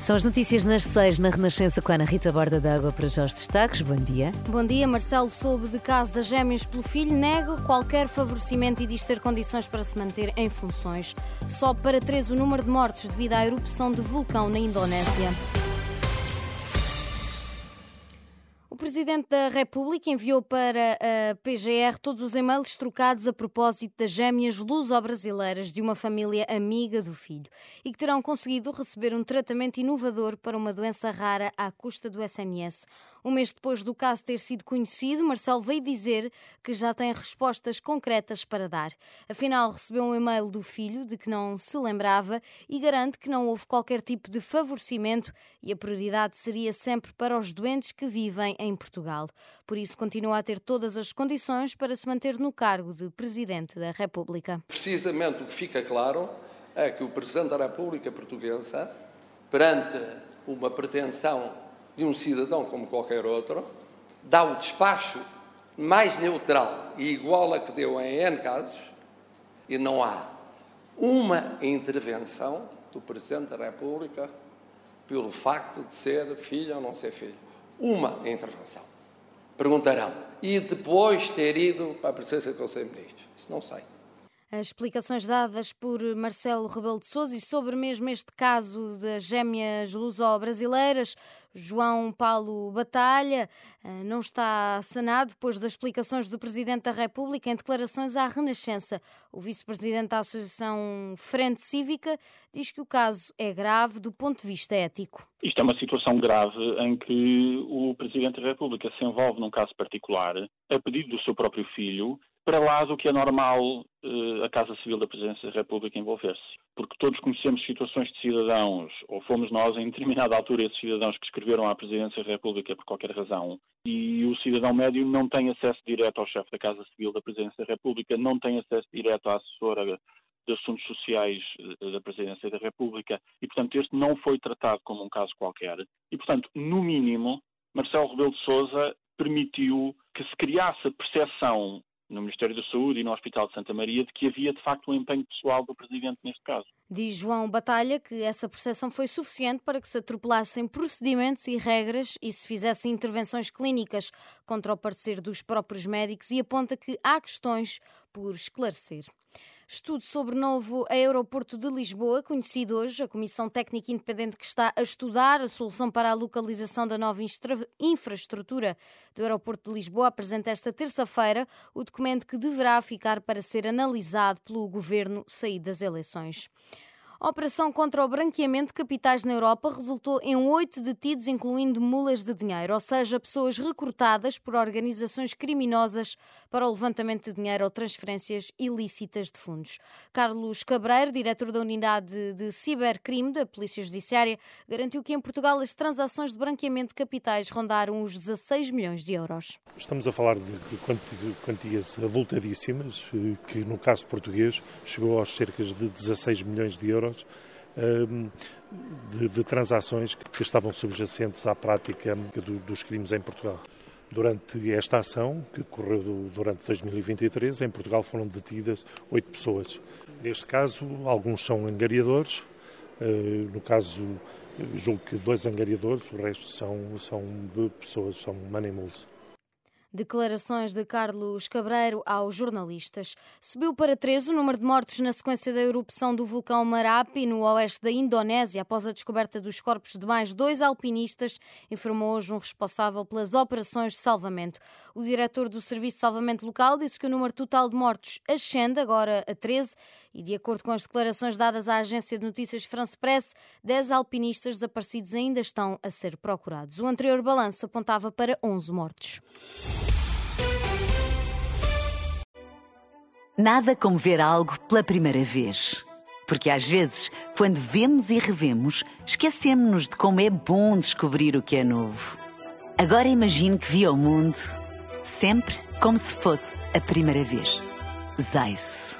São as notícias nas seis na Renascença com a Ana Rita Borda d'Água para já os destaques. Bom dia. Bom dia. Marcelo soube de caso das gêmeas pelo filho, nega qualquer favorecimento e diz ter condições para se manter em funções. Sobe para três o número de mortes devido à erupção de vulcão na Indonésia. Presidente da República enviou para a PGR todos os e-mails trocados a propósito das gêmeas luso-brasileiras de uma família amiga do filho e que terão conseguido receber um tratamento inovador para uma doença rara à custa do SNS. Um mês depois do caso ter sido conhecido, Marcelo veio dizer que já tem respostas concretas para dar. Afinal, recebeu um e-mail do filho de que não se lembrava e garante que não houve qualquer tipo de favorecimento e a prioridade seria sempre para os doentes que vivem em Portugal. Por isso, continua a ter todas as condições para se manter no cargo de Presidente da República. Precisamente o que fica claro é que o Presidente da República Portuguesa, perante uma pretensão de um cidadão como qualquer outro, dá o despacho mais neutral e igual a que deu em N casos, e não há uma intervenção do Presidente da República pelo facto de ser filho ou não ser filho. Uma intervenção. Perguntarão, e depois ter ido para a presença do Conselho de Ministros? Isso não sei. As explicações dadas por Marcelo Rebelo de Sousa e sobre mesmo este caso das gêmeas luso-brasileiras, João Paulo Batalha eh, não está sanado depois das explicações do Presidente da República em declarações à Renascença. O Vice-Presidente da Associação Frente Cívica diz que o caso é grave do ponto de vista ético. Isto é uma situação grave em que o Presidente da República se envolve num caso particular, a pedido do seu próprio filho, para lá do que é normal uh, a Casa Civil da Presidência da República envolver-se. Porque todos conhecemos situações de cidadãos, ou fomos nós em determinada altura esses cidadãos que escreveram à Presidência da República por qualquer razão, e o cidadão médio não tem acesso direto ao chefe da Casa Civil da Presidência da República, não tem acesso direto à assessora de Assuntos Sociais eh, da Presidência da República, e portanto este não foi tratado como um caso qualquer. E portanto, no mínimo, Marcelo Rebelo de Sousa permitiu que se criasse a percepção no Ministério da Saúde e no Hospital de Santa Maria de que havia de facto um empenho pessoal do Presidente neste caso. Diz João Batalha que essa percepção foi suficiente para que se atropelassem procedimentos e regras e se fizessem intervenções clínicas contra o parecer dos próprios médicos e aponta que há questões por esclarecer. Estudo sobre o novo aeroporto de Lisboa, conhecido hoje, a Comissão Técnica Independente que está a estudar a solução para a localização da nova infraestrutura do aeroporto de Lisboa, apresenta esta terça-feira o documento que deverá ficar para ser analisado pelo governo saído das eleições. A operação contra o branqueamento de capitais na Europa resultou em oito detidos, incluindo mulas de dinheiro, ou seja, pessoas recrutadas por organizações criminosas para o levantamento de dinheiro ou transferências ilícitas de fundos. Carlos Cabreiro, diretor da Unidade de Cibercrime da Polícia Judiciária, garantiu que em Portugal as transações de branqueamento de capitais rondaram os 16 milhões de euros. Estamos a falar de quantias avultadíssimas, eh, que no caso português chegou aos cerca de 16 milhões de euros euros hum, de, de, transações que estavam subjacentes à prática dos crimes em Portugal. Durante esta ação, que correu durante 2023, em Portugal foram detidas oito pessoas. Neste caso, alguns são angariadores, eh, no caso, julgo que dois angariadores, o resto são, são pessoas, são money mules. Declarações de Carlos Cabreiro aos jornalistas. Subiu para 13 o número de mortes na sequência da erupção do vulcão Marapi, no oeste da Indonésia, após a descoberta dos corpos de mais dois alpinistas, informou hoje um responsável pelas operações de salvamento. O diretor do Serviço de Salvamento Local disse que o número total de mortos ascende agora a 13 e, de acordo com as declarações dadas à agência de notícias France Press, 10 alpinistas desaparecidos ainda estão a ser procurados. O anterior balanço apontava para 11 mortos. Nada como ver algo pela primeira vez. Porque às vezes, quando vemos e revemos, esquecemos-nos de como é bom descobrir o que é novo. Agora imagine que viu o mundo sempre como se fosse a primeira vez. Zais.